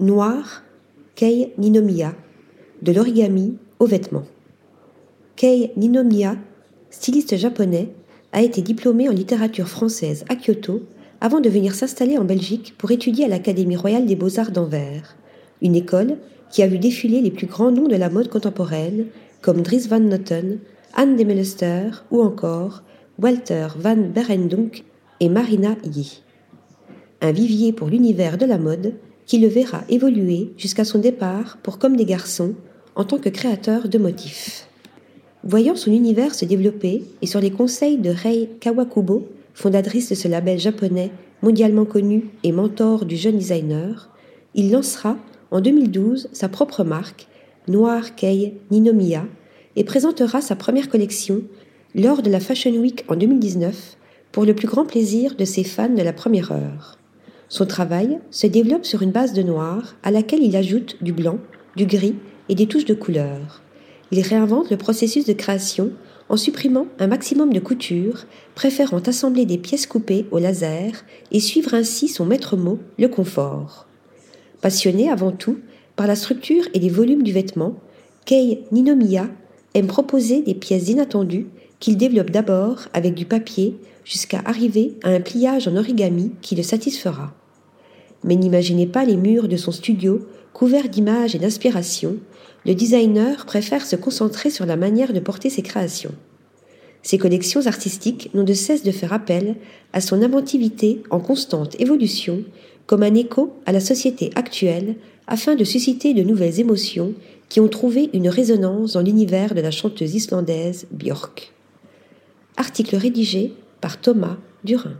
Noir, Kei Ninomiya, de l'origami au vêtement. Kei Ninomiya, styliste japonais, a été diplômé en littérature française à Kyoto avant de venir s'installer en Belgique pour étudier à l'Académie royale des beaux-arts d'Anvers, une école qui a vu défiler les plus grands noms de la mode contemporaine comme Dries van Noten, Anne de Melester ou encore Walter van Berendonck et Marina Yee. Un vivier pour l'univers de la mode qui le verra évoluer jusqu'à son départ pour Comme des garçons en tant que créateur de motifs. Voyant son univers se développer et sur les conseils de Rei Kawakubo, fondatrice de ce label japonais mondialement connu et mentor du jeune designer, il lancera en 2012 sa propre marque, Noir Kei Ninomiya, et présentera sa première collection lors de la Fashion Week en 2019 pour le plus grand plaisir de ses fans de la première heure. Son travail se développe sur une base de noir à laquelle il ajoute du blanc, du gris et des touches de couleur. Il réinvente le processus de création en supprimant un maximum de couture, préférant assembler des pièces coupées au laser et suivre ainsi son maître mot, le confort. Passionné avant tout par la structure et les volumes du vêtement, Kei Ninomiya aime proposer des pièces inattendues qu'il développe d'abord avec du papier jusqu'à arriver à un pliage en origami qui le satisfera. Mais n'imaginez pas les murs de son studio couverts d'images et d'inspiration, le designer préfère se concentrer sur la manière de porter ses créations. Ses collections artistiques n'ont de cesse de faire appel à son inventivité en constante évolution comme un écho à la société actuelle afin de susciter de nouvelles émotions qui ont trouvé une résonance dans l'univers de la chanteuse islandaise Björk. Article rédigé par Thomas Durin.